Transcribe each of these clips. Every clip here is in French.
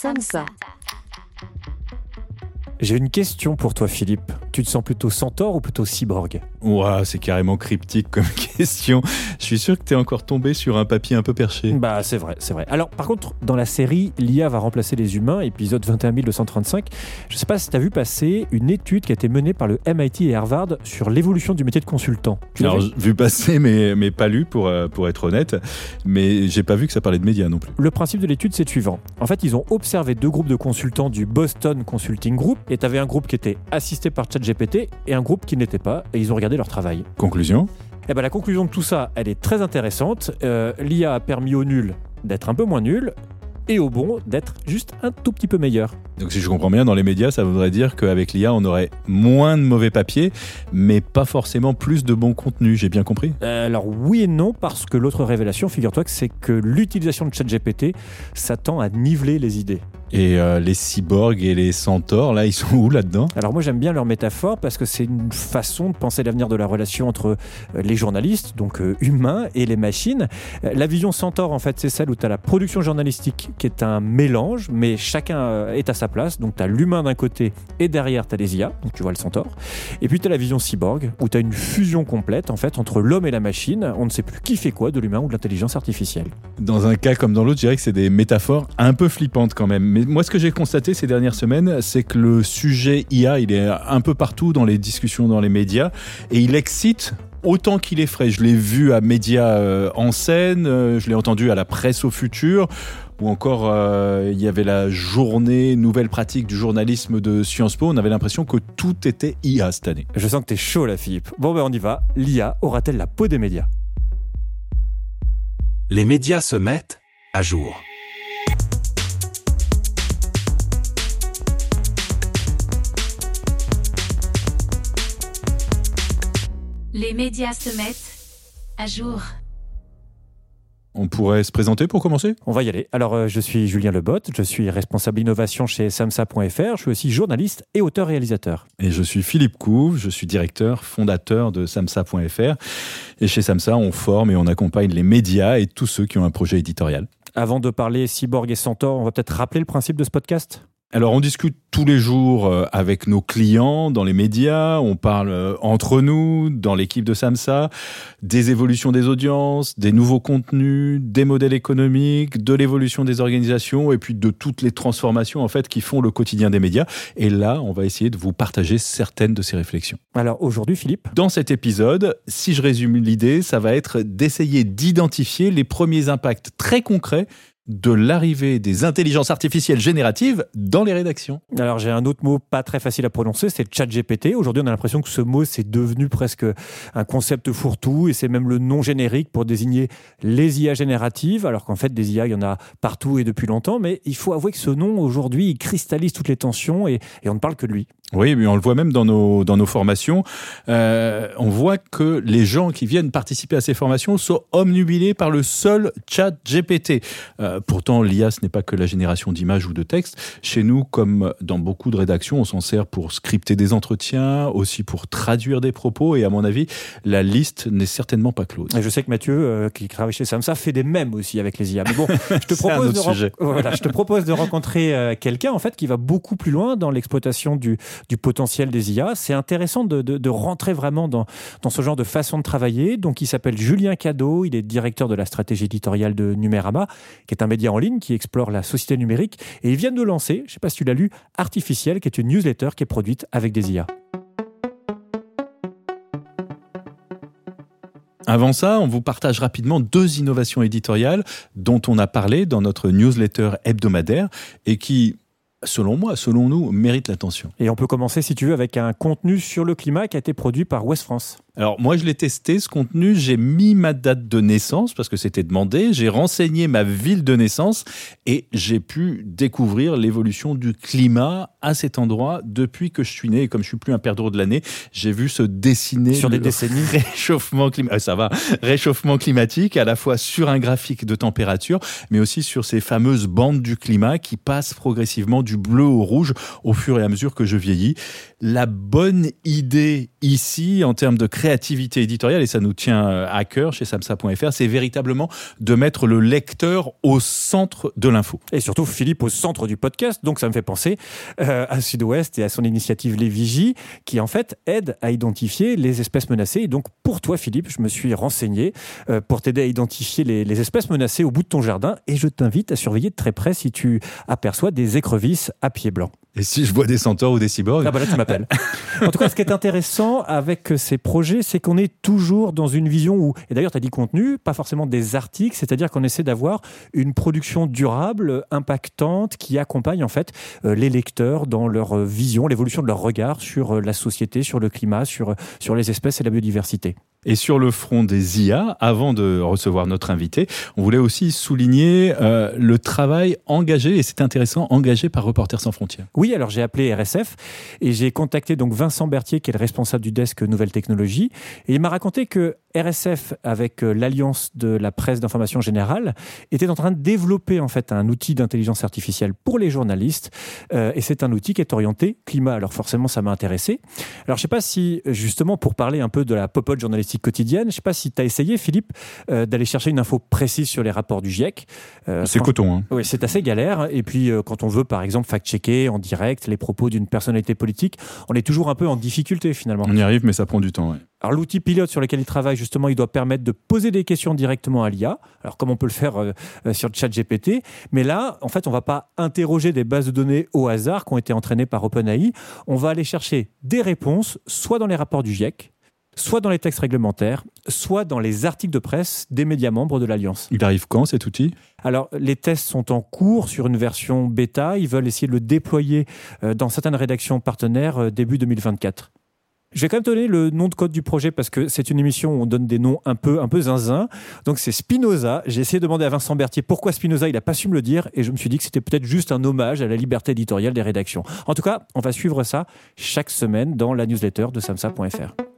Samsa. J'ai une question pour toi, Philippe. Tu te sens plutôt centaure ou plutôt cyborg Ouah, c'est carrément cryptique comme question. Je suis sûr que tu es encore tombé sur un papier un peu perché. Bah, c'est vrai, c'est vrai. Alors, par contre, dans la série, l'IA va remplacer les humains, épisode 21235. Je sais pas si tu as vu passer une étude qui a été menée par le MIT et Harvard sur l'évolution du métier de consultant. Tu Alors, vu passer, mais, mais pas lu pour, euh, pour être honnête. Mais j'ai pas vu que ça parlait de médias non plus. Le principe de l'étude, c'est le suivant. En fait, ils ont observé deux groupes de consultants du Boston Consulting Group, et tu avais un groupe qui était assisté par ChatGPT et un groupe qui n'était pas, et ils ont regardé leur travail. Conclusion Eh ben, la conclusion de tout ça, elle est très intéressante. Euh, L'IA a permis aux nuls d'être un peu moins nuls, et aux bons d'être juste un tout petit peu meilleurs. Donc si je comprends bien, dans les médias, ça voudrait dire qu'avec l'IA, on aurait moins de mauvais papiers, mais pas forcément plus de bons contenus. J'ai bien compris? Euh, alors oui et non, parce que l'autre révélation, figure-toi c'est que l'utilisation de ChatGPT s'attend à niveler les idées. Et euh, les cyborgs et les centaures, là, ils sont où là-dedans? Alors moi j'aime bien leur métaphore parce que c'est une façon de penser l'avenir de la relation entre euh, les journalistes, donc humains, et les machines. La vision centaure en fait c'est celle où tu as la production journalistique qui est un mélange, mais chacun est à sa place. Donc tu as l'humain d'un côté et derrière tu as les IA, donc tu vois le centaure. Et puis tu as la vision cyborg où tu as une fusion complète en fait entre l'homme et la machine. On ne sait plus qui fait quoi, de l'humain ou de l'intelligence artificielle. Dans un cas comme dans l'autre, je dirais que c'est des métaphores un peu flippantes quand même. Mais moi, ce que j'ai constaté ces dernières semaines, c'est que le sujet IA, il est un peu partout dans les discussions dans les médias et il excite autant qu'il est frais. Je l'ai vu à Médias euh, en scène, euh, je l'ai entendu à la presse au futur, ou encore euh, il y avait la journée nouvelle pratique du journalisme de Sciences Po. On avait l'impression que tout était IA cette année. Je sens que tu es chaud là Philippe. Bon ben on y va. L'IA aura-t-elle la peau des médias? Les médias se mettent à jour. Les médias se mettent à jour. On pourrait se présenter pour commencer? On va y aller. Alors, euh, je suis Julien Lebotte, je suis responsable innovation chez samsa.fr, je suis aussi journaliste et auteur-réalisateur. Et je suis Philippe Couve, je suis directeur, fondateur de samsa.fr. Et chez Samsa, on forme et on accompagne les médias et tous ceux qui ont un projet éditorial. Avant de parler cyborg et centaure, on va peut-être rappeler le principe de ce podcast? Alors, on discute tous les jours euh, avec nos clients dans les médias, on parle euh, entre nous, dans l'équipe de Samsa, des évolutions des audiences, des nouveaux contenus, des modèles économiques, de l'évolution des organisations et puis de toutes les transformations en fait qui font le quotidien des médias. Et là, on va essayer de vous partager certaines de ces réflexions. Alors aujourd'hui, Philippe, Dans cet épisode, si je résume l'idée, ça va être d'essayer d'identifier les premiers impacts très concrets de l'arrivée des intelligences artificielles génératives dans les rédactions. alors j'ai un autre mot pas très facile à prononcer, c'est ChatGPT. Aujourd'hui, on a l'impression que ce mot c'est devenu presque un concept fourre-tout et c'est même le nom générique pour désigner les IA génératives, alors qu'en fait des IA, il y en a partout et depuis longtemps, mais il faut avouer que ce nom aujourd'hui, il cristallise toutes les tensions et, et on ne parle que de lui. Oui, mais on le voit même dans nos, dans nos formations. Euh, on voit que les gens qui viennent participer à ces formations sont omnubilés par le seul chat GPT. Euh, pourtant, l'IA, ce n'est pas que la génération d'images ou de textes. Chez nous, comme dans beaucoup de rédactions, on s'en sert pour scripter des entretiens, aussi pour traduire des propos. Et à mon avis, la liste n'est certainement pas close. Et je sais que Mathieu, euh, qui travaille chez Samsa, fait des mèmes aussi avec les IA. Mais bon, je te propose, de, sujet. voilà, je te propose de rencontrer quelqu'un en fait qui va beaucoup plus loin dans l'exploitation du, du potentiel des IA. C'est intéressant de, de- rentrer vraiment dans, dans ce genre de façon de travailler. Donc, il s'appelle Julien Cadeau. Il est directeur de la stratégie éditoriale de Numérama, qui est un média en ligne qui explore la société numérique. Et il vient de lancer, je ne sais pas si tu l'as lu, Artificiel, qui est une newsletter qui est produite avec des IA. Avant ça, on vous partage rapidement deux innovations éditoriales dont on a parlé dans notre newsletter hebdomadaire et qui, selon moi, selon nous, méritent l'attention. Et on peut commencer, si tu veux, avec un contenu sur le climat qui a été produit par West France. Alors moi je l'ai testé ce contenu, j'ai mis ma date de naissance parce que c'était demandé, j'ai renseigné ma ville de naissance et j'ai pu découvrir l'évolution du climat à cet endroit depuis que je suis né et comme je suis plus un perdreau de l'année, j'ai vu se dessiner Sur des décennies. réchauffement climatique, ça va, réchauffement climatique à la fois sur un graphique de température mais aussi sur ces fameuses bandes du climat qui passent progressivement du bleu au rouge au fur et à mesure que je vieillis. La bonne idée ici en termes de création créativité éditoriale, et ça nous tient euh, à cœur chez samsa.fr, c'est véritablement de mettre le lecteur au centre de l'info. Et surtout Philippe au centre du podcast. Donc ça me fait penser euh, à Sud-Ouest et à son initiative Les Vigies, qui en fait aide à identifier les espèces menacées. Et donc pour toi Philippe, je me suis renseigné euh, pour t'aider à identifier les, les espèces menacées au bout de ton jardin. Et je t'invite à surveiller de très près si tu aperçois des écrevisses à pied blanc. Et si je vois des centaures ou des cyborgs Ah bah là tu m'appelles. en tout cas, ce qui est intéressant avec ces projets, c'est qu'on est toujours dans une vision où, et d'ailleurs tu as dit contenu, pas forcément des articles, c'est-à-dire qu'on essaie d'avoir une production durable, impactante, qui accompagne en fait euh, les lecteurs dans leur euh, vision, l'évolution de leur regard sur euh, la société, sur le climat, sur, sur les espèces et la biodiversité. Et sur le front des IA, avant de recevoir notre invité, on voulait aussi souligner euh, le travail engagé, et c'est intéressant, engagé par Reporters sans frontières. Oui, alors j'ai appelé RSF et j'ai contacté donc Vincent Berthier, qui est le responsable du desk Nouvelles Technologies, et il m'a raconté que RSF, avec euh, l'Alliance de la presse d'information générale, était en train de développer en fait un outil d'intelligence artificielle pour les journalistes, euh, et c'est un outil qui est orienté climat. Alors forcément, ça m'a intéressé. Alors je sais pas si justement pour parler un peu de la pop-up journalistique quotidienne, je sais pas si tu as essayé, Philippe, euh, d'aller chercher une info précise sur les rapports du GIEC. Euh, C'est coton, hein. Oui, c'est assez galère. Et puis, euh, quand on veut, par exemple, fact-checker en direct les propos d'une personnalité politique, on est toujours un peu en difficulté finalement. On y arrive, mais ça prend du temps. ouais. Alors, l'outil pilote sur lequel il travaille, justement, il doit permettre de poser des questions directement à l'IA. Alors, comme on peut le faire euh, euh, sur ChatGPT. Mais là, en fait, on va pas interroger des bases de données au hasard qui ont été entraînées par OpenAI. On va aller chercher des réponses, soit dans les rapports du GIEC, soit dans les textes réglementaires, soit dans les articles de presse des médias membres de l'Alliance. Il arrive quand cet outil? Alors, les tests sont en cours sur une version bêta. Ils veulent essayer de le déployer euh, dans certaines rédactions partenaires euh, début 2024. Je vais quand même te donner le nom de code du projet parce que c'est une émission où on donne des noms un peu, un peu zinzin. Donc c'est Spinoza. J'ai essayé de demander à Vincent Berthier pourquoi Spinoza, il n'a pas su me le dire et je me suis dit que c'était peut-être juste un hommage à la liberté éditoriale des rédactions. En tout cas, on va suivre ça chaque semaine dans la newsletter de samsa.fr.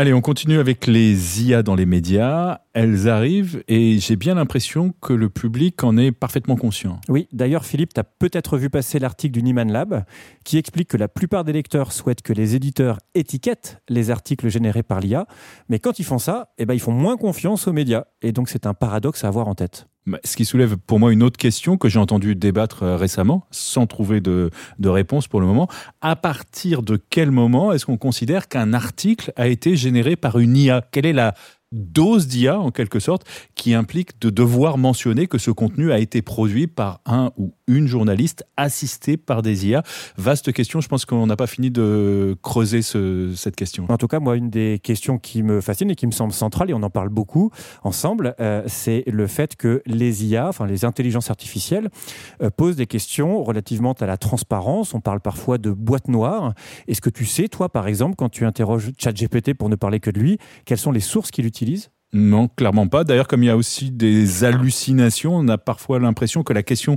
Allez, on continue avec les IA dans les médias. Elles arrivent et j'ai bien l'impression que le public en est parfaitement conscient. Oui, d'ailleurs, Philippe, tu as peut-être vu passer l'article du Nieman Lab qui explique que la plupart des lecteurs souhaitent que les éditeurs étiquettent les articles générés par l'IA, mais quand ils font ça, eh ben, ils font moins confiance aux médias. Et donc, c'est un paradoxe à avoir en tête. Bah, Ce qui soulève pour moi une autre question que j'ai entendu débattre euh, récemment, sans trouver de, de réponse pour le moment. À partir de quel moment est-ce qu'on considère qu'un article a été généré par une IA Quelle est la dose d'IA, en quelque sorte, qui implique de devoir mentionner que ce contenu a été produit par un ou une journaliste assistée par des IA Vaste question, je pense qu'on n'a pas fini de creuser ce- cette question. En tout cas, moi, une des questions qui me fascine et qui me semble centrale, et on en parle beaucoup ensemble, euh, c'est le fait que les IA, enfin les intelligences artificielles, euh, posent des questions relativement à la transparence. On parle parfois de boîte noire. Est-ce que tu sais, toi, par exemple, quand tu interroges ChatGPT pour ne parler que de lui, quelles sont les sources qu'il utilise? Non, clairement pas. D'ailleurs, comme il y a aussi des hallucinations, on a parfois l'impression que la question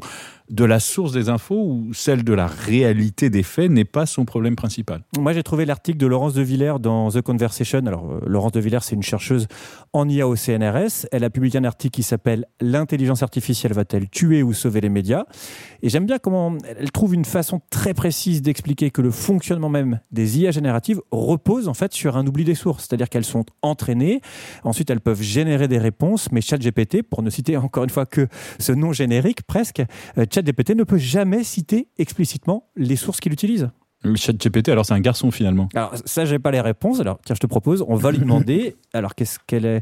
de la source des infos ou celle de la réalité des faits n'est pas son problème principal. Moi, j'ai trouvé l'article de Laurence de Villers dans The Conversation. Alors, euh, Laurence de Villers, c'est une chercheuse en IA au CNRS. Elle a publié un article qui s'appelle L'intelligence artificielle va-t-elle tuer ou sauver les médias? Et j'aime bien comment elle trouve une façon très précise d'expliquer que le fonctionnement même des IA génératives repose en fait sur un oubli des sources. C'est-à-dire qu'elles sont entraînées. Ensuite, elles peuvent générer des réponses. Mais ChatGPT, pour ne citer encore une fois que ce nom générique presque, euh, ChatGPT ne peut jamais citer explicitement les sources qu'il utilise. Le chat GPT, alors c'est un garçon finalement. Alors ça, j'ai pas les réponses. Alors tiens, je te propose, on va lui demander. Alors qu'est-ce qu'elle est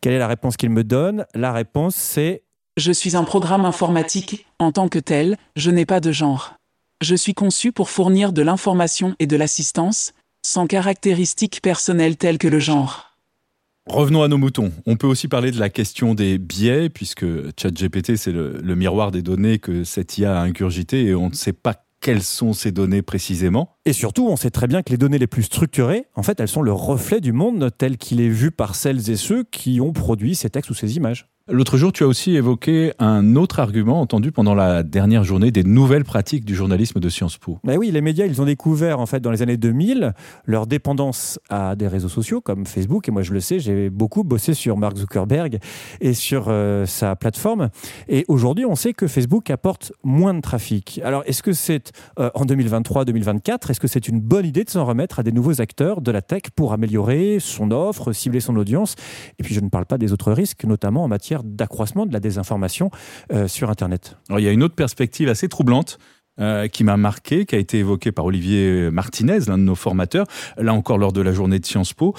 Quelle est la réponse qu'il me donne? La réponse, c'est Je suis un programme informatique, en tant que tel, je n'ai pas de genre. Je suis conçu pour fournir de l'information et de l'assistance, sans caractéristiques personnelles telles que le genre. Revenons à nos moutons. On peut aussi parler de la question des biais, puisque ChatGPT, c'est le, miroir des données que cette IA a ingurgité et on ne sait pas quelles sont ces données précisément. et surtout, on sait très bien que les données les plus structurées, en fait, elles sont le reflet du monde tel qu'il est vu par celles et ceux qui ont produit ces textes ou ces images. L'autre jour, tu as aussi évoqué un autre argument entendu pendant la dernière journée des nouvelles pratiques du journalisme de Sciences Po. Mais oui, les médias, ils ont découvert en fait dans les années 2000 leur dépendance à des réseaux sociaux comme Facebook. Et moi, je le sais, j'ai beaucoup bossé sur Mark Zuckerberg et sur euh, sa plateforme. Et aujourd'hui, on sait que Facebook apporte moins de trafic. Alors, est-ce que c'est euh, en 2023-2024, est-ce que c'est une bonne idée de s'en remettre à des nouveaux acteurs de la tech pour améliorer son offre, cibler son audience? Et puis, je ne parle pas des autres risques, notamment en matière d'accroissement de la désinformation euh, sur Internet. Il y a une autre perspective assez troublante. Euh, qui m'a marqué, qui a été évoquée par Olivier Martinez, l'un de nos formateurs, là encore lors de la journée de Sciences Po,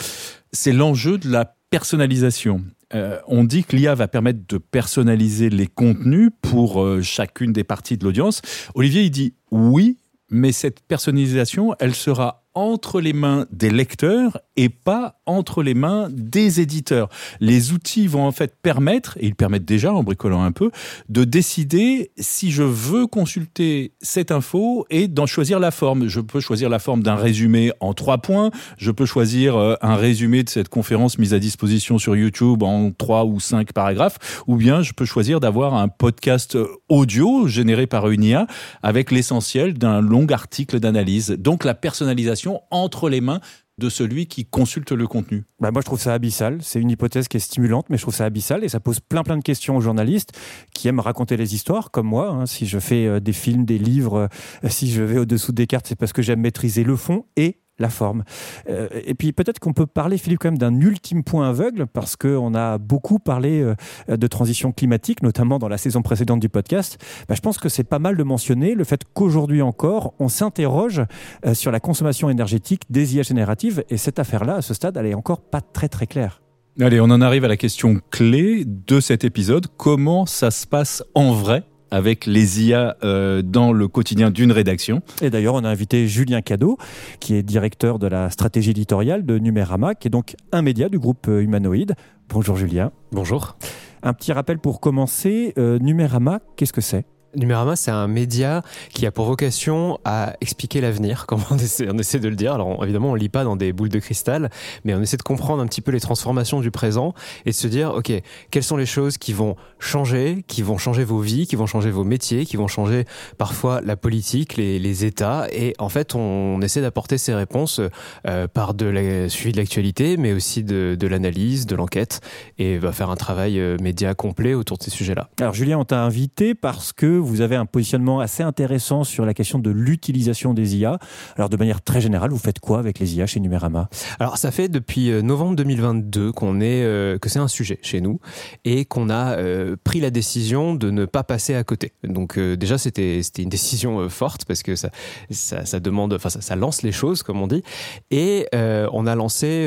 c'est l'enjeu de la personnalisation. Euh, on dit que l'IA va permettre de personnaliser les contenus pour chacune des parties de l'audience. Olivier, il dit oui, mais cette personnalisation, elle sera entre les mains des lecteurs et pas entre les mains des éditeurs. Les outils vont en fait permettre, et ils permettent déjà en bricolant un peu, de décider si je veux consulter cette info et d'en choisir la forme. Je peux choisir la forme d'un résumé en trois points, je peux choisir euh, un résumé de cette conférence mise à disposition sur YouTube en trois ou cinq paragraphes, ou bien je peux choisir d'avoir un podcast audio généré par une IA avec l'essentiel d'un long article d'analyse. Donc la personnalisation entre les mains de celui qui consulte le contenu bah Moi, je trouve ça abyssal. C'est une hypothèse qui est stimulante, mais je trouve ça abyssal et ça pose plein plein de questions aux journalistes qui aiment raconter les histoires, comme moi. Hein. Si je fais euh, des films, des livres, euh, si je vais au-dessous des cartes, c'est parce que j'aime maîtriser le fond et la forme. Euh, et puis peut-être qu'on peut parler, Philippe, quand même d'un ultime point aveugle, parce qu'on a beaucoup parlé euh, de transition climatique, notamment dans la saison précédente du podcast. Bah, je pense que c'est pas mal de mentionner le fait qu'aujourd'hui encore, on s'interroge euh, sur la consommation énergétique des IA génératives, et cette affaire-là, à ce stade, elle est encore pas très très claire. Allez, on en arrive à la question clé de cet épisode. Comment ça se passe en vrai avec les IA euh, dans le quotidien d'une rédaction. Et d'ailleurs, on a invité Julien Cadeau, qui est directeur de la stratégie éditoriale de Numérama, qui est donc un média du groupe euh, Humanoïde. Bonjour Julien. Bonjour. Un petit rappel pour commencer, euh, Numérama, qu'est-ce que c'est? Numérama, c'est un média qui a pour vocation à expliquer l'avenir, comme on essaie, de le dire. Alors évidemment, on lit pas dans des boules de cristal, mais on essaie de comprendre un petit peu les transformations du présent et de se dire, ok, quelles sont les choses qui vont changer, qui vont changer vos vies, qui vont changer vos métiers, qui vont changer parfois la politique, les, États. Et en fait, on, essaie d'apporter ces réponses euh, par de la, suivi de l'actualité, mais aussi de, de l'analyse, de l'enquête, et va faire un travail euh, média complet autour de ces sujets-là. Alors Julien, on t'a invité parce que vous avez un positionnement assez intéressant sur la question de l'utilisation des IA. Alors de manière très générale, vous faites quoi avec les IA chez Numérama? Alors ça fait depuis euh, novembre 2022 qu'on est euh, que c'est un sujet chez nous et qu'on a euh, pris la décision de ne pas passer à côté. Donc déjà c'était c'était une décision forte parce que ça ça, demande enfin ça, lance les choses comme on dit et on a lancé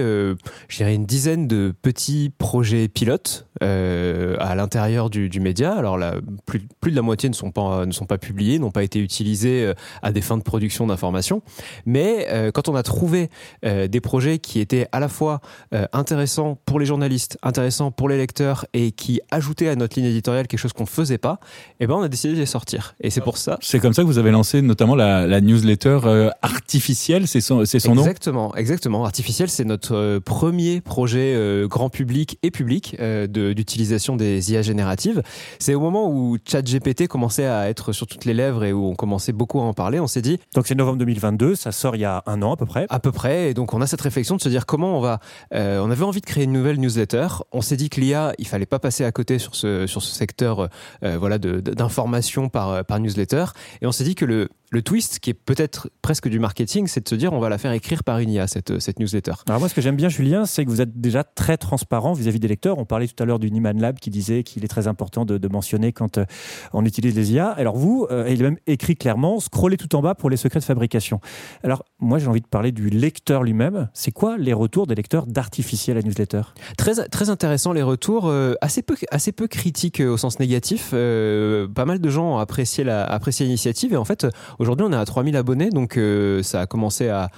je dirais une dizaine de petits projets pilotes à l'intérieur du, du média. Alors là plus plus de la moitié ne sont pas, ne sont pas publiés, n'ont pas été utilisés euh, à des fins de production d'informations. Mais euh, quand on a trouvé euh, des projets qui étaient à la fois intéressants pour les journalistes, intéressants pour les lecteurs et qui ajoutaient à notre ligne éditoriale quelque chose qu'on ne faisait pas, eh ben on a décidé de les sortir. Et c'est pour ça. C'est comme ça que vous avez lancé notamment la, newsletter artificielle, c'est son, c'est son nom? Exactement, exactement. Artificielle, c'est notre premier projet grand public et public d'utilisation des IA génératives. C'est au moment où ChatGPT à être sur toutes les lèvres et où on commençait beaucoup à en parler, on s'est dit. Donc c'est novembre 2022, ça sort il y a un an à peu près. À peu près, et donc on a cette réflexion de se dire comment on va. Euh, on avait envie de créer une nouvelle newsletter. On s'est dit que l'IA, il fallait pas passer à côté sur ce sur ce secteur, euh, voilà, d'information par par newsletter. Et on s'est dit que le le twist, qui est peut-être presque du marketing, c'est de se dire on va la faire écrire par une IA, cette, cette newsletter. Alors moi, ce que j'aime bien, Julien, c'est que vous êtes déjà très transparent vis-à-vis des lecteurs. On parlait tout à l'heure du Niman Lab qui disait qu'il est très important de, de mentionner quand euh, on utilise les Alors vous, euh, il est même écrit clairement, scrollez tout en bas pour les secrets de fabrication. Alors moi, j'ai envie de parler du lecteur lui-même. C'est quoi les retours des lecteurs d'artificiel à newsletter? Très, très intéressant les retours, euh, assez, peu, assez peu critiques au sens négatif. pas mal de gens ont apprécié l'initiative et en fait, Aujourd'hui, on est à 3000 abonnés, donc euh, ça a commencé à,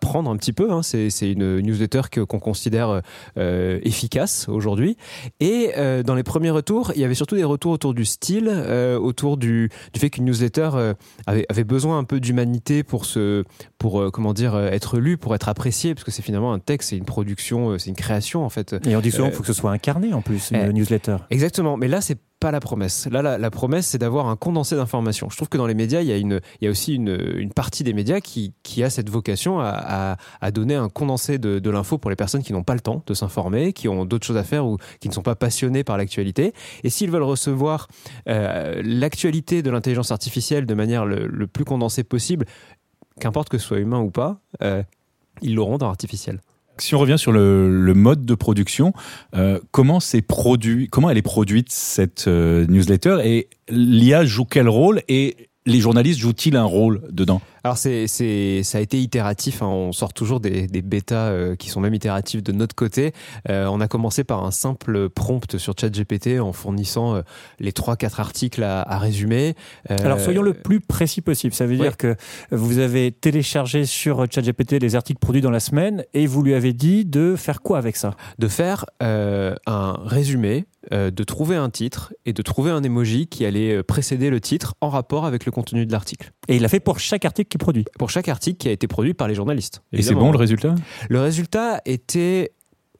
prendre un petit peu. Hein. C'est une newsletter qu'on considère euh, efficace aujourd'hui. Et euh, dans les premiers retours, il y avait surtout des retours autour du style, euh, autour du, du fait qu'une newsletter euh, avait, avait besoin un peu d'humanité pour se, pour euh, comment dire, euh, être lu, pour être apprécié, parce que c'est finalement un texte, c'est une production, c'est une création en fait. Et on dit souvent qu'il faut que ce soit incarné en plus, une euh, newsletter. Exactement, mais là c'est pas la promesse. Là, la, promesse, c'est d'avoir un condensé d'informations. Je trouve que dans les médias, il y a, aussi une, partie des médias qui, a cette vocation à, donner un condensé de, l'info pour les personnes qui n'ont pas le temps de s'informer, qui ont d'autres choses à faire ou qui ne sont pas passionnés par l'actualité. Et s'ils veulent recevoir euh, l'actualité de l'intelligence artificielle de manière le, plus condensée possible, qu'importe que ce soit humain ou pas, euh, ils l'auront dans artificiel. Si on revient sur le, mode de production, euh, comment c'est produit, comment elle est produite cette euh, newsletter? Et l'IA joue quel rôle et les journalistes jouent-ils un rôle dedans? Alors c'est, c'est, ça a été itératif, hein. on sort toujours des, des bêtas euh, qui sont même itératifs de notre côté. Euh, on a commencé par un simple prompt sur ChatGPT en fournissant euh, les 3-4 articles à, à résumer. Alors soyons le plus précis possible. Ça veut ouais. dire que vous avez téléchargé sur ChatGPT les articles produits dans la semaine et vous lui avez dit de faire quoi avec ça? De faire un résumé, euh, de trouver un titre et de trouver un emoji qui allait précéder le titre en rapport avec le contenu de l'article. Et il l'a fait pour chaque article qu'il produit. Pour chaque article qui a été produit par les journalistes. Et c'est bon le résultat? Le résultat était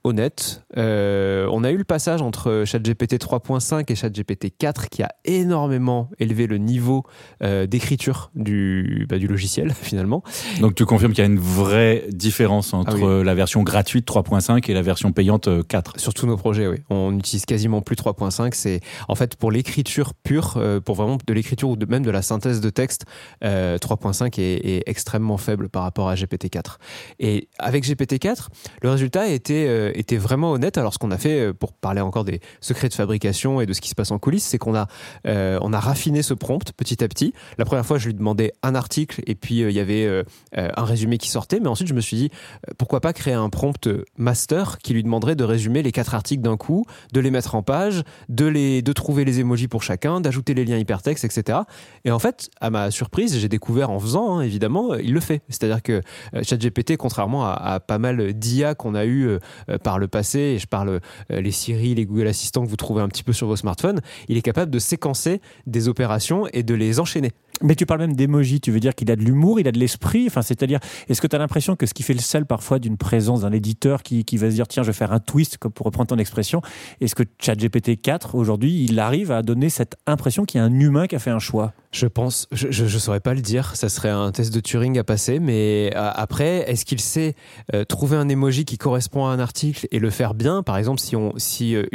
honnête. Euh, on a eu le passage entre ChatGPT 3.5 et ChatGPT 4 qui a énormément élevé le niveau euh, d'écriture du, bah, du logiciel finalement. Donc tu confirmes qu'il y a une vraie différence entre Ah oui. euh, la version gratuite 3.5 et la version payante euh, 4 Sur tous nos projets, oui. On n'utilise quasiment plus 3.5. C'est en fait pour l'écriture pure, euh, pour vraiment de l'écriture ou de, même de la synthèse de texte, euh, 3.5 est, est extrêmement faible par rapport à GPT-4. Et avec GPT-4, le résultat était, euh, était vraiment honnête. Alors ce qu'on a fait, euh, pour parler encore des secrets de fabrication et de ce qui se passe en coulisses, c'est qu'on a, euh, on a raffiné ce prompt petit à petit. La première fois, je lui demandais un article et puis euh, il y avait euh, euh, un résumé qui sortait. Mais ensuite, je me suis dit, euh, pourquoi pas créer un prompt master qui lui demanderait de résumer les quatre articles d'un coup, de les mettre en page, de, les, de trouver les emojis pour chacun, d'ajouter les liens hypertextes, etc. Et en fait, à ma surprise, j'ai découvert en faisant, hein, évidemment, euh, il le fait. C'est-à-dire que euh, ChatGPT, contrairement à, à pas mal d'IA qu'on a eu euh, euh, par le passé, et je parle euh, les Siri, les Google Assistants que vous trouvez un petit peu sur vos smartphones, il est capable de séquencer des opérations et de les enchaîner. Mais tu parles même d'émoji, tu veux dire qu'il a de l'humour, il a de l'esprit. Enfin, c'est-à-dire, est-ce que tu as l'impression que ce qui fait le sel parfois d'une présence d'un éditeur qui, qui va se dire tiens, je vais faire un twist, pour reprendre ton expression, est-ce que ChatGPT 4 aujourd'hui, il arrive à donner cette impression qu'il y a un humain qui a fait un choix? Je pense, je, je saurais pas le dire, ça serait un test de Turing à passer, mais euh, après, est-ce qu'il sait euh, trouver un emoji qui correspond à un article et le faire bien? Par exemple, si, on, si euh,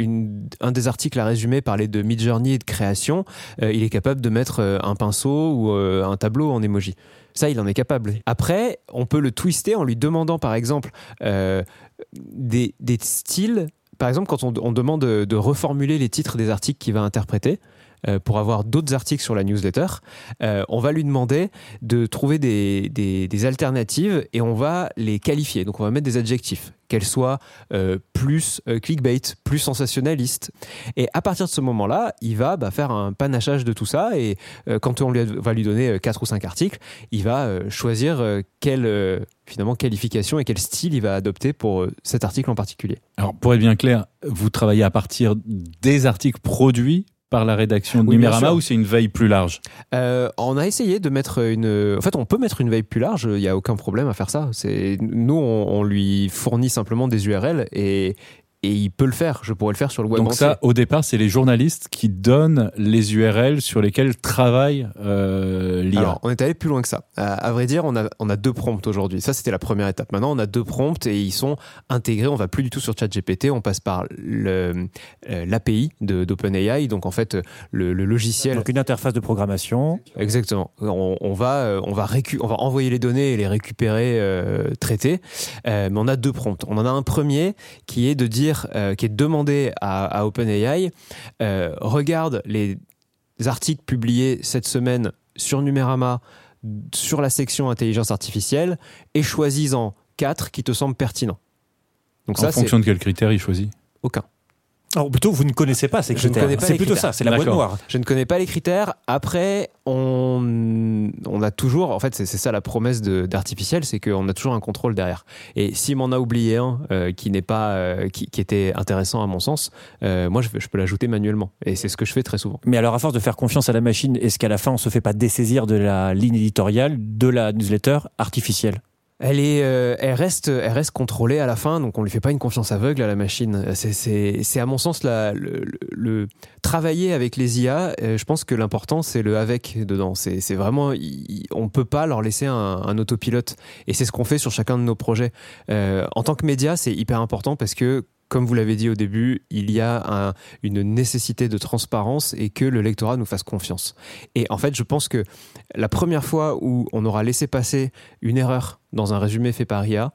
un des articles à résumer parlait de Midjourney et de création, il est capable de mettre un pinceau ou euh, un tableau en emoji. Ça, il en est capable. Après, on peut le twister en lui demandant, par exemple, euh, des, styles. Par exemple, quand on, demande de, reformuler les titres des articles qu'il va interpréter, euh, pour avoir d'autres articles sur la newsletter, on va lui demander de trouver des, des alternatives et on va les qualifier. Donc on va mettre des adjectifs, qu'elles soient euh, plus euh, clickbait, plus sensationnalistes. Et à partir de ce moment-là, il va bah, faire un panachage de tout ça et euh, quand on lui va lui donner quatre ou cinq articles, il va choisir quelle finalement qualification et quel style il va adopter pour cet article en particulier. Alors pour être bien clair, vous travaillez à partir des articles produits par la rédaction de Oui, Numérama ou c'est une veille plus large Euh, on a essayé de mettre une. En fait, on peut mettre une veille plus large. Il n'y a aucun problème à faire ça. C'est nous, on, on lui fournit simplement des URL et et il peut le faire. Je pourrais le faire sur le web. Donc ça, au départ, c'est les journalistes qui donnent les URL sur lesquels travaille euh, l'IA. Alors, on est allé plus loin que ça. À, à vrai dire, on a, on a deux prompts aujourd'hui. Ça, c'était la première étape. Maintenant, on a deux prompts et ils sont intégrés. On va plus du tout sur ChatGPT. On passe par euh, l'API de, d'OpenAI. Donc, en fait, le, le logiciel. Donc une interface de programmation. Exactement. On, on va, euh, on va récu- on va envoyer les données et les récupérer, euh, traiter. Euh, mais on a deux prompts. On en a un premier qui est de dire, euh, qui est de demander à, à OpenAI, euh, regarde les articles publiés cette semaine sur Numérama sur la section intelligence artificielle et choisis-en quatre qui te semblent pertinents. Donc en ça, fonction de quels critères il choisit? Aucun. Alors plutôt, vous ne connaissez pas ces Je ne critères. connais pas C'est plutôt critères. ça, c'est la boîte noire. Je ne connais pas les critères. Après, on, on a toujours, en fait, c'est c'est ça la promesse de- d'artificiel, c'est qu'on a toujours un contrôle derrière. Et s'il m'en a oublié un euh, qui n'est pas, euh, qui, qui était intéressant à mon sens, euh, moi, je, je peux l'ajouter manuellement. Et c'est ce que je fais très souvent. Mais alors, à force de faire confiance à la machine, est-ce qu'à la fin, on se fait pas dessaisir de la ligne éditoriale de la newsletter artificielle Elle est, euh, elle reste, elle reste contrôlée à la fin, donc on lui fait pas une confiance aveugle à la machine. C'est, à mon sens la, le, le- le- travailler avec les IA. euh, je pense que l'important c'est le avec dedans. C'est, c'est vraiment, on peut pas leur laisser un, un autopilote, et c'est ce qu'on fait sur chacun de nos projets. Euh, en tant que média, c'est hyper important parce que comme vous l'avez dit au début, il y a un- une nécessité de transparence et que le lectorat nous fasse confiance. Et en fait, je pense que la première fois où on aura laissé passer une erreur dans un résumé fait par IA,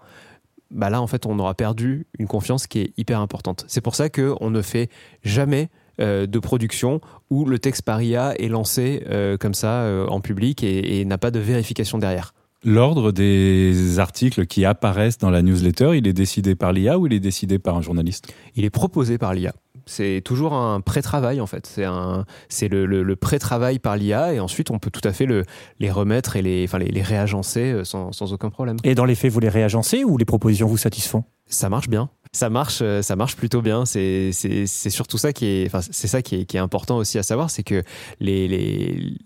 bah là, en fait, on aura perdu une confiance qui est hyper importante. C'est pour ça qu'on ne fait jamais euh, de production où le texte par IA est lancé euh, comme ça euh, en public et n'a pas de vérification derrière. L'ordre des articles qui apparaissent dans la newsletter, il est décidé par l'IA ou il est décidé par un journaliste? Il est proposé par l'IA. C'est toujours un pré-travail en fait. C'est un, c'est le, le- le pré-travail par l'IA et ensuite on peut tout à fait le, les remettre et les, enfin les, les réagencer euh, sans, sans aucun problème. Et dans les faits, vous les réagencez ou les propositions vous satisfont? Ça marche bien. Ça marche, euh, ça marche plutôt bien. C'est, surtout ça qui est, enfin, c'est ça qui est, qui est important aussi à savoir, c'est que les, les,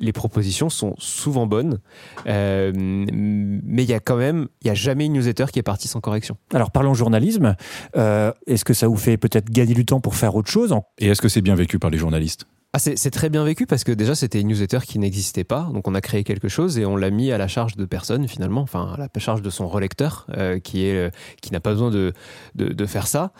les propositions sont souvent bonnes, euh, mais il y a quand même, il y a jamais une newsletter qui est partie sans correction. Alors, parlons journalisme. Euh, Est-ce que ça vous fait peut-être gagner du temps pour faire autre chose en- Et est-ce que c'est bien vécu par les journalistes? Ah, c'est, c'est très bien vécu parce que déjà c'était une newsletter qui n'existait pas, donc on a créé quelque chose et on l'a mis à la charge de personne finalement, enfin à la charge de son relecteur euh, qui est euh, qui n'a pas besoin de, de, de faire ça.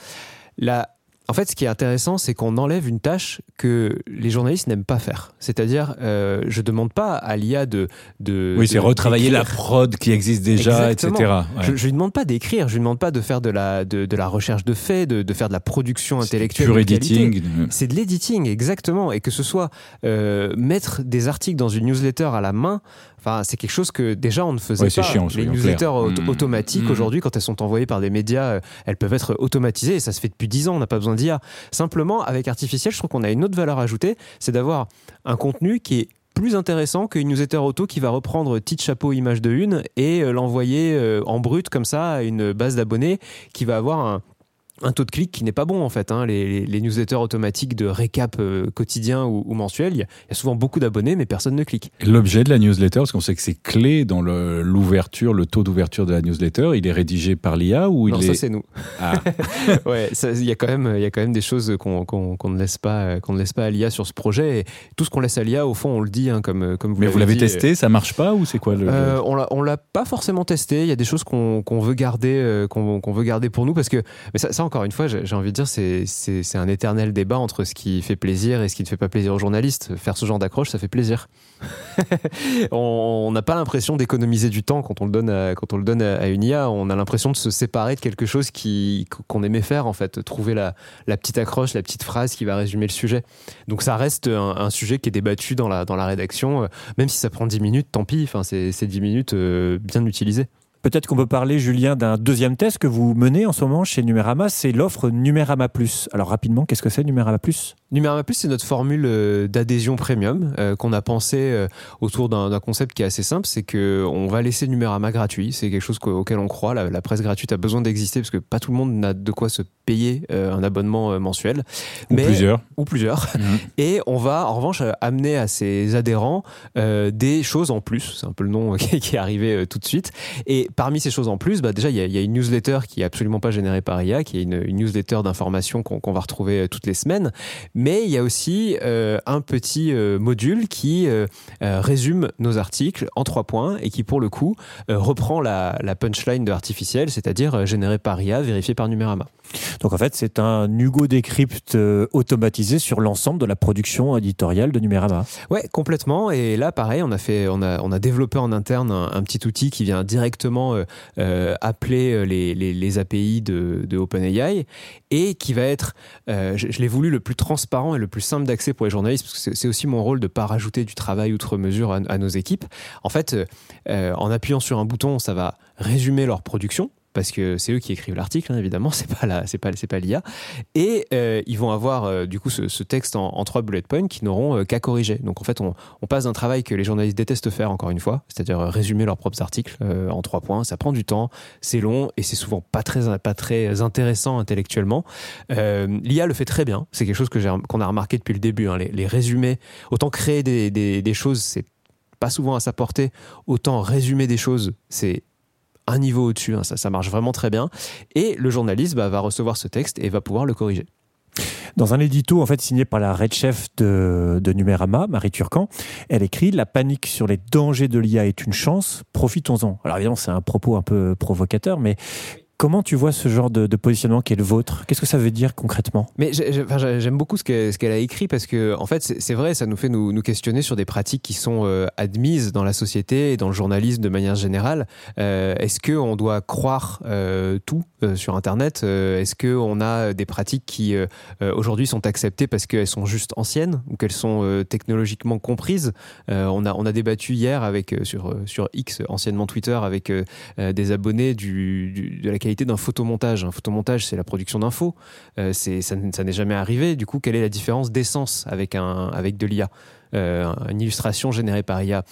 La, en fait, ce qui est intéressant, c'est qu'on enlève une tâche que les journalistes n'aiment pas faire. C'est-à-dire, euh, je demande pas à l'IA de, de Oui, c'est retravailler la prod qui existe déjà, Exactement. etc. Ouais. Je, je lui demande pas d'écrire, je lui demande pas de faire de la de, de la recherche de faits, de, de faire de la production C'est intellectuelle. Qualité. editing. C'est de l'editing, exactement. Et que ce soit euh, mettre des articles dans une newsletter à la main, enfin, c'est quelque chose que déjà on ne faisait Ouais, c'est pas. chiant, Les newsletters Mm. automatiques Mm. aujourd'hui, quand elles sont envoyées par des médias, euh, elles peuvent être automatisées et ça se fait depuis 10 ans, on n'a pas besoin d'IA. Simplement, avec artificiel, je trouve qu'on a une autre valeur ajoutée, c'est d'avoir un contenu qui est plus intéressant qu'une newsletter auto qui va reprendre titre, chapeau, image de une et euh, l'envoyer euh, en brut comme ça à une base d'abonnés qui va avoir un, un taux de clic qui n'est pas bon en fait. hein. Les, newsletters automatiques de récap euh, quotidien ou, ou mensuel, il y, a- il y a souvent beaucoup d'abonnés mais personne ne clique. L'objet de la newsletter, parce qu'on sait que c'est clé dans l'ouverture, le, taux d'ouverture de la newsletter, il est rédigé par l'IA ou il non, est... ça c'est nous. Ah, ouais, il y a quand même, il y a quand même des choses qu'on qu'on- qu'on ne laisse pas, qu'on ne laisse pas à l'IA sur ce projet. Et tout ce qu'on laisse à l'IA, au fond, on le dit, hein, comme comme vous mais vous l'avez testé, ça marche pas ou c'est quoi le... Euh, on l'a, on l'a pas forcément testé. Il y a des choses qu'on, qu'on veut garder, euh, qu'on, qu'on veut garder pour nous parce que, mais ça, ça encore une fois, j'ai, envie de dire, c'est, un éternel débat entre ce qui fait plaisir et ce qui ne fait pas plaisir aux journalistes. Faire ce genre d'accroche, ça fait plaisir. on n'a pas l'impression d'économiser du temps quand on le donne à, on une IA. On a l'impression de se séparer de quelque chose qu'on aimait faire en fait, trouver la, petite accroche, la petite phrase qui va résumer le sujet. Donc ça reste un, sujet qui est débattu dans la, rédaction. Même si ça prend 10 minutes, tant pis. Enfin, c'est 10 minutes euh, bien utilisées. Peut-être qu'on peut parler, Julien, d'un deuxième test que vous menez en ce moment chez Numérama, c'est l'offre Numérama Plus. Alors rapidement, qu'est-ce que c'est Numérama Plus? Numérama Plus, c'est notre formule euh, d'adhésion premium euh, qu'on a pensé euh, autour d'un concept qui est assez simple, c'est que on va laisser Numérama gratuit. C'est quelque chose auquel on croit. La, la presse gratuite a besoin d'exister parce que pas tout le monde n'a de quoi se payer euh, un abonnement euh, mensuel. ou plusieurs. Ou plusieurs. Mhm. Et on va en revanche amener à ses adhérents euh, des choses en plus. C'est un peu le nom qui qui est arrivé euh, tout de suite. Et parmi ces choses en plus, bah, déjà il y, a- il y a une newsletter qui est absolument pas générée par IA, qui est une, une newsletter d'information qu'on va retrouver euh, toutes les semaines. Mais il y a aussi euh, un petit euh, module qui euh, résume nos articles en trois points et qui pour le coup reprend la, la punchline de artificiel, c'est-à-dire euh, généré par IA, vérifié par Numérama. Donc en fait, c'est un Hugo Decrypt euh, automatisé sur l'ensemble de la production éditoriale de Numérama. Ouais, complètement. Et là, pareil, on a fait, on a, on a développé en interne un, un petit outil qui vient directement euh, euh, appeler euh, les, les, API de, OpenAI et qui va être, je, l'ai voulu le plus transparent et le plus simple d'accès pour les journalistes parce que c'est- aussi mon rôle de pas rajouter du travail outre mesure à, nos équipes. En fait, en appuyant sur un bouton, ça va résumer leur production parce que c'est eux qui écrivent l'article, hein, évidemment, c'est pas la, c'est pas, c'est pas l'IA. Et euh, ils vont avoir euh, du coup ce, texte en, trois bullet points qui n'auront euh, qu'à corriger. Donc en fait, on, passe d'un travail que les journalistes détestent faire encore une fois, c'est-à-dire résumer leurs propres articles en trois points. Ça prend du temps, c'est long et c'est souvent pas très, pas très intéressant intellectuellement. L'IA le fait très bien. C'est quelque chose qu'on a remarqué depuis le début. Hein. Les, les, résumés, autant créer des, des, des choses, c'est pas souvent à sa portée, autant résumer des choses, c'est un niveau au-dessus, hein, ça, ça marche vraiment très bien. Et le journaliste bah, va recevoir ce texte et va pouvoir le corriger. Dans un édito en fait signé par la red chef de, de Numérama, Marie Turcan, elle écrit La panique sur les dangers de l'IA est une chance, profitons-en. Alors évidemment, c'est un propos un peu provocateur, mais Comment tu vois ce genre de, de positionnement qui est le vôtre? Qu'est-ce que ça veut dire concrètement? Mais j'aime beaucoup ce qu'elle qu'elle a écrit parce que en fait c'est vrai, ça nous fait nous, nous, questionner sur des pratiques qui sont euh, admises dans la société et dans le journalisme de manière générale. Euh, Est-ce que on doit croire euh, tout euh, sur Internet? Est-ce que on a des pratiques qui euh, aujourd'hui sont acceptées parce qu'elles sont juste anciennes ou qu'elles sont technologiquement comprises? On a on a débattu hier avec sur sur X anciennement Twitter avec des abonnés du, du de la d'un photomontage. Un photomontage, c'est la production d'infos. Euh, ça, n'est jamais arrivé. Du coup, quelle est la différence d'essence avec, un, avec de l'IA euh, Une illustration générée par IA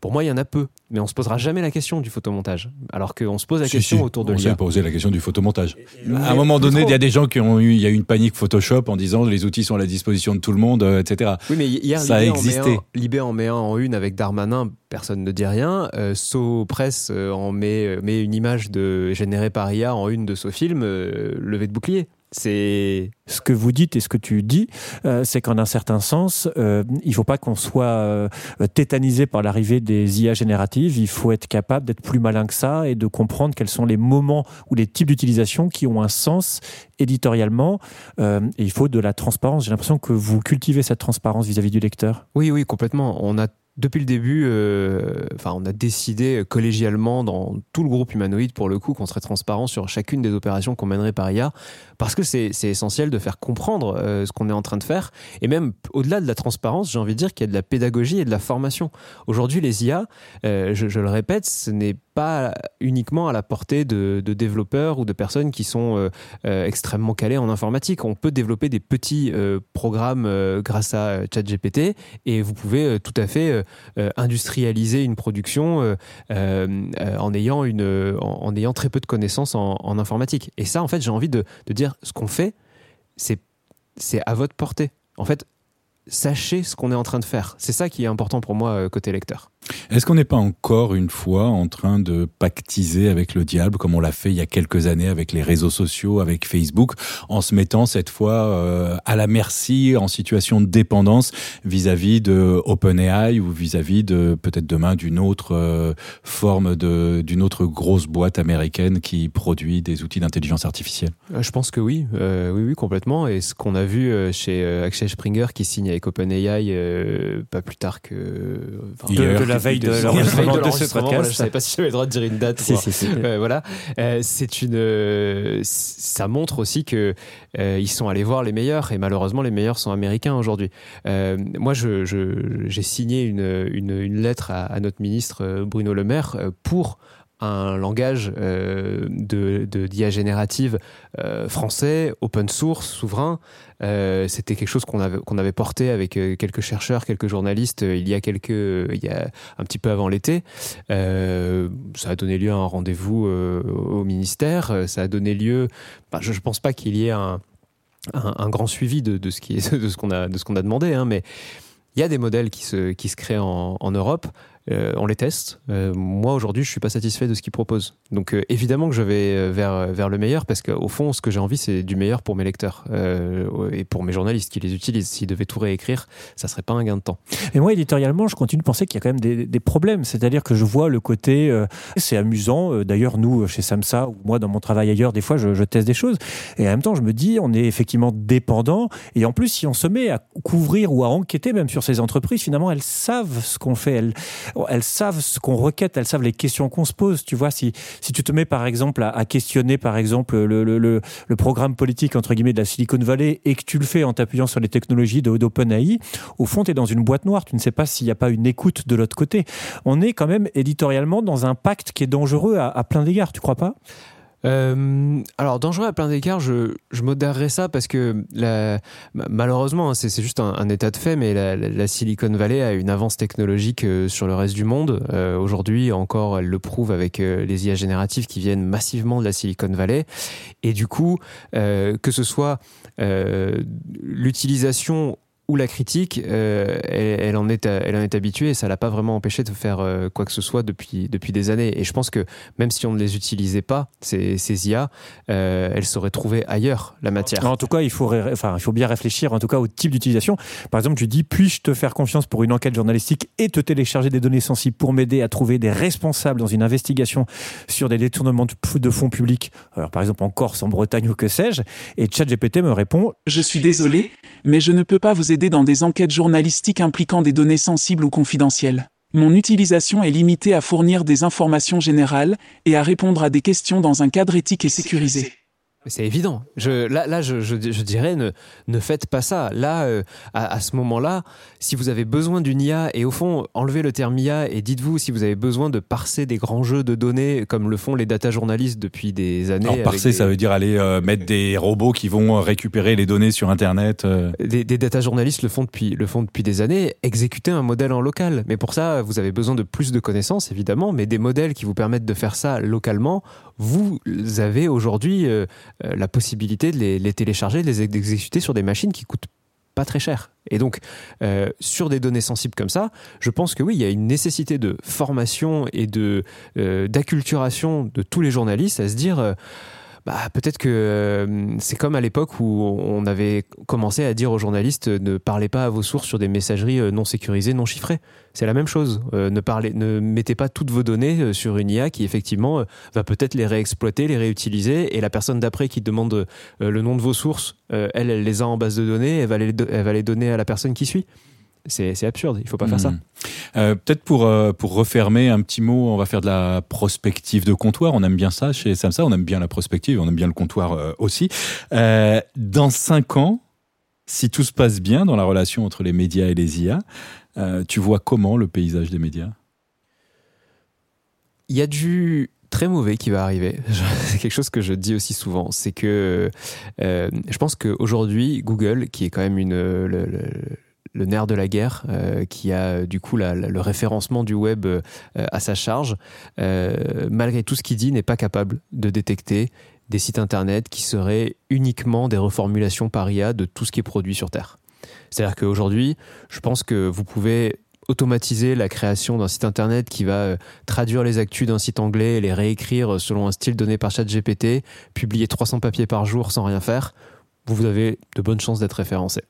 pour moi, il y en a peu, mais on se posera jamais la question du photomontage, alors qu'on se pose la si, question si, autour de l'IA. On s'est posé la question du photomontage. Et, et, à un moment donné, il y a des gens qui ont eu, il y a eu une panique Photoshop en disant les outils sont à la disposition de tout le monde, euh, etc. Oui, mais hier, ça a existé. Libé en met un en une avec Darmanin, personne ne dit rien. Euh, So Press euh, en met, met une image de générée par IA en une de ce film, euh, levé de bouclier. C'est ce que vous dites et ce que tu dis, euh, c'est qu'en un certain sens, euh, il faut pas qu'on soit euh, tétanisé par l'arrivée des IA génératives. Il faut être capable d'être plus malin que ça et de comprendre quels sont les moments ou les types d'utilisation qui ont un sens éditorialement. Et il faut de la transparence. J'ai l'impression que vous cultivez cette transparence vis-à-vis -vis du lecteur. Oui, oui, complètement. On a depuis le début, euh, on a décidé collégialement dans tout le groupe humanoïde, pour le coup, qu'on serait transparent sur chacune des opérations qu'on mènerait par IA, parce que c'est essentiel de faire comprendre euh, ce qu'on est en train de faire. Et même au-delà de la transparence, j'ai envie de dire qu'il y a de la pédagogie et de la formation. Aujourd'hui, les IA, euh, je, je, le répète, ce n'est pas uniquement à la portée de, développeurs ou de personnes qui sont euh, euh, extrêmement calées en informatique. On peut développer des petits euh, programmes grâce à ChatGPT et vous pouvez tout à fait industrialiser une production en ayant une en, ayant très peu de connaissances en, en informatique. Et ça, en fait, j'ai envie de, de dire ce qu'on fait, c'est c'est à votre portée. En fait, sachez ce qu'on est en train de faire. C'est ça qui est important pour moi côté lecteur. Est-ce qu'on n'est pas encore une fois en train de pactiser avec le diable comme on l'a fait il y a quelques années avec les réseaux sociaux, avec Facebook, en se mettant cette fois euh, à la merci, en situation de dépendance vis-à-vis -vis de OpenAI ou vis-à-vis -vis de peut-être demain d'une autre euh, forme de d'une autre grosse boîte américaine qui produit des outils d'intelligence artificielle? Je pense que oui, euh, oui, oui, complètement. Et ce qu'on a vu chez Axel Springer qui signe avec OpenAI pas plus tard que enfin, de, de la veille de l'enregistrement de, de, ce podcast. Voilà, je savais pas si j'avais le droit de dire une date. Si, si, si. Euh, voilà, euh, c'est une, euh, ça montre aussi que euh, ils sont allés voir les meilleurs et malheureusement les meilleurs sont américains aujourd'hui. Euh, moi, je, j'ai signé une, une, une lettre à, à, notre ministre Bruno Le Maire pour un langage euh, de d'IA générative euh, français, open source, souverain. Euh, C'était quelque chose qu'on avait, porté avec quelques chercheurs, quelques journalistes il y a quelques, il y a un petit peu avant l'été. Ça a donné lieu à un rendez-vous au ministère. Ça a donné lieu. Bah, je ne pense pas qu'il y ait un, grand suivi de, ce qu'on a demandé, hein, mais il y a des modèles qui se, créent en, en Europe. Euh, on les teste. Euh, moi, aujourd'hui, je suis pas satisfait de ce qu'ils proposent. Donc, euh, évidemment que je vais vers, vers le meilleur parce qu'au fond, ce que j'ai envie, c'est du meilleur pour mes lecteurs et pour mes journalistes qui les utilisent. S'ils devaient tout réécrire, ça serait pas un gain de temps. Et moi, éditorialement, je continue de penser qu'il y a quand même des, problèmes. C'est-à-dire que je vois le côté, c'est amusant. D'ailleurs, nous, chez Samsa, ou moi, dans mon travail ailleurs, des fois, je, je, teste des choses. Et en même temps, je me dis, on est effectivement dépendant. Et en plus, si on se met à couvrir ou à enquêter même sur ces entreprises, finalement, elles savent ce qu'on fait. Elles, elles savent ce qu'on requête, elles savent les questions qu'on se pose. Tu vois, si, si tu te mets par exemple à, questionner par exemple le, le, le, le, programme politique entre guillemets de la Silicon Valley et que tu le fais en t'appuyant sur les technologies d'OpenAI, au fond, tu es dans une boîte noire. Tu ne sais pas s'il n'y a pas une écoute de l'autre côté. On est quand même éditorialement dans un pacte qui est dangereux à, à plein d'égards, tu crois pas? Euh, alors, dangereux à plein d'écarts, je, je modérerais ça parce que la, malheureusement, hein, c'est juste un, état de fait, mais la, Silicon Valley a une avance technologique euh, sur le reste du monde. Euh, Aujourd'hui, encore, elle le prouve avec les IA génératives qui viennent massivement de la Silicon Valley. Et du coup, que ce soit l'utilisation ou la critique, euh, elle, elle en est, elle en est habituée et ça l'a pas vraiment empêché de faire euh, quoi que ce soit depuis, depuis des années. Et je pense que même si on ne les utilisait pas, ces, ces IA, euh, elles sauraient trouver ailleurs la matière. En tout cas, il faut, ré- enfin, il faut bien réfléchir en tout cas au type d'utilisation. Par exemple, tu dis puis-je te faire confiance pour une enquête journalistique et te télécharger des données sensibles pour m'aider à trouver des responsables dans une investigation sur des détournements de de fonds publics, alors par exemple en Corse, en Bretagne ou que sais-je? Et ChatGPT me répond Je suis désolé, mais je ne peux pas vous aider dans des enquêtes journalistiques impliquant des données sensibles ou confidentielles. Mon utilisation est limitée à fournir des informations générales et à répondre à des questions dans un cadre éthique et sécurisé. C'est évident. Je, là, là je, je, je dirais, ne, ne faites pas ça. Là, euh, à, à ce moment-là, si vous avez besoin d'une IA, et au fond, enlevez le terme IA et dites-vous si vous avez besoin de parser des grands jeux de données, comme le font les data journalistes depuis des années. Alors parser, des- ça veut dire aller euh, mettre des robots qui vont récupérer les données sur Internet. euh. Des, des data journalistes le font depuis le font depuis des années. Exécuter un modèle en local, mais pour ça, vous avez besoin de plus de connaissances évidemment, mais des modèles qui vous permettent de faire ça localement. Vous avez aujourd'hui euh, euh, la possibilité de les, télécharger, de les ex- d'exécuter sur des machines qui coûtent pas très cher. Et donc, euh, sur des données sensibles comme ça, je pense que oui, il y a une nécessité de formation et de euh, d'acculturation de tous les journalistes à se dire. euh, bah, peut-être que euh, c'est comme à l'époque où on avait commencé à dire aux journalistes ne parlez pas à vos sources sur des messageries euh, non sécurisées, non chiffrées. C'est la même chose. Euh, ne, mettez pas toutes vos données sur une IA qui effectivement va peut-être les réexploiter, les réutiliser, et la personne d'après qui demande le nom de vos sources, elle, elle les a en base de données, elle va les donner à la personne qui suit. C'est absurde, il faut pas faire ça. Mhm. Euh, Peut-être pour, euh, pour refermer un petit mot, on va faire de la prospective de comptoir. On aime bien ça chez Samsa, on aime bien la prospective, on aime bien le comptoir euh, aussi. Euh, dans cinq ans, si tout se passe bien dans la relation entre les médias et les IA, euh, tu vois comment le paysage des médias? Il y a du très mauvais qui va arriver. C'est quelque chose que je dis aussi souvent. C'est que euh, je pense qu'aujourd'hui, Google, qui est quand même une, le, le- le nerf de la guerre, euh, qui a du coup le référencement du web euh, à sa charge, euh, malgré tout ce qu'il dit, n'est pas capable de détecter des sites internet qui seraient uniquement des reformulations par IA de tout ce qui est produit sur Terre. C'est-à-dire qu'aujourd'hui, je pense que vous pouvez automatiser la création d'un site internet qui va euh, traduire les actus d'un site anglais et les réécrire selon un style donné par ChatGPT, publier 300 papiers par jour sans rien faire, vous avez de bonnes chances d'être référencé.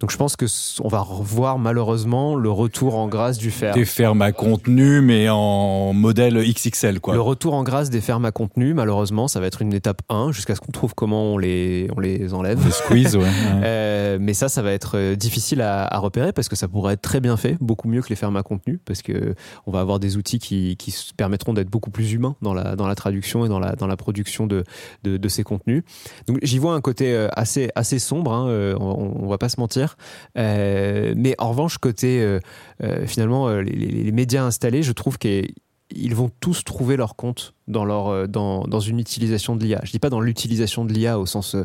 Donc je pense que on va revoir malheureusement le retour en grâce du fer. Des fermes à contenu, mais en modèle XXL, quoi. Le retour en grâce des fermes à contenu, malheureusement, ça va être une étape 1 jusqu'à ce qu'on trouve comment on les, on les enlève. Le squeeze, ouais. ouais. Euh, mais ça, ça va être euh, difficile à, à repérer parce que ça pourrait être très bien fait, beaucoup mieux que les fermes à contenu, parce que on va avoir des outils qui, qui permettront d'être beaucoup plus humains dans la, dans la traduction et dans la, dans la production de, de, de ces contenus. Donc j'y vois un côté euh, assez, assez sombre, hein, on, on va pas mentir. Euh, mais en revanche, côté euh, euh, finalement les, médias installés, je trouve qu'ils ils vont tous trouver leur compte dans, une utilisation de l'IA. Je dis pas dans l'utilisation de l'IA au sens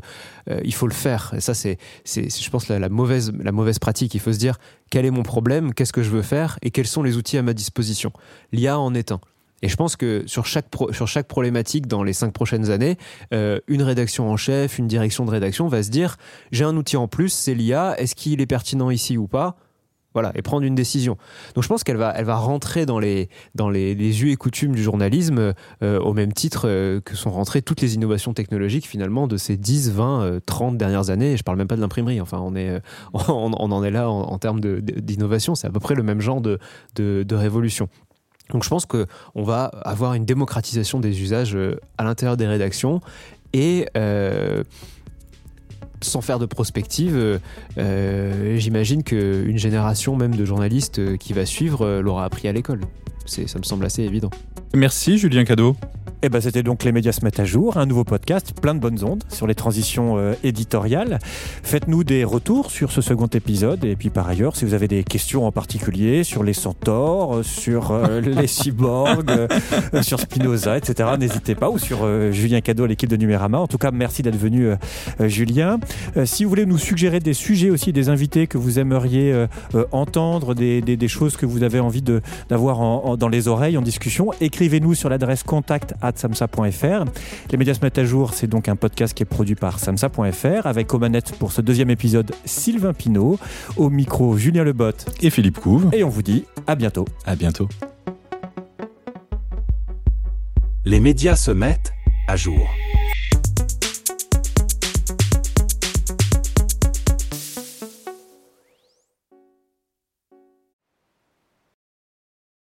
euh, il faut le faire. Et ça, c'est, je pense, la, mauvaise, la mauvaise pratique. Il faut se dire quel est mon problème, qu'est-ce que je veux faire? Et quels sont les outils à ma disposition? L'IA en est un. Et je pense que sur chaque, sur chaque problématique dans les cinq prochaines années, euh, une rédaction en chef, une direction de rédaction va se dire j'ai un outil en plus, c'est l'IA, est-ce qu'il est pertinent ici ou pas? Voilà, et prendre une décision. Donc je pense qu'elle va, elle va rentrer dans les, dans les, us et coutumes du journalisme euh, au même titre euh, que sont rentrées toutes les innovations technologiques finalement de ces 10, 20, euh, 30 dernières années. Et je parle même pas de l'imprimerie. Enfin, on, est, on, en est là en, termes d'innovation. C'est à peu près le même genre de, de révolution. Donc je pense que on va avoir une démocratisation des usages euh, à l'intérieur des rédactions et euh, sans faire de prospective, euh, j'imagine qu'une génération même de journalistes qui va suivre l'aura appris à l'école. Ça me semble assez évident. Merci Julien Cadeau. Et ben c'était donc les médias se mettent à jour, un nouveau podcast, plein de bonnes ondes sur les transitions euh, éditoriales. Faites-nous des retours sur ce second épisode et puis par ailleurs, si vous avez des questions en particulier sur les centaures, euh, sur euh, les cyborgs, sur Spinoza, etc., n'hésitez pas ou sur Julien Cadeau, l'équipe de Numérama. En tout cas, merci d'être venu, Julien. Si vous voulez nous suggérer des sujets aussi, des invités que vous aimeriez entendre, des, des- choses que vous avez envie d'avoir dans les oreilles en discussion, écrivez-nous sur l'adresse contact samsa.fr. Les médias se mettent à jour, c'est donc un podcast qui est produit par samsa.fr avec aux manettes pour ce deuxième épisode Sylvain Pinault, au micro Julien Lebotte Et Philippe Couve. et on vous dit à bientôt. À bientôt. Les médias se mettent à jour.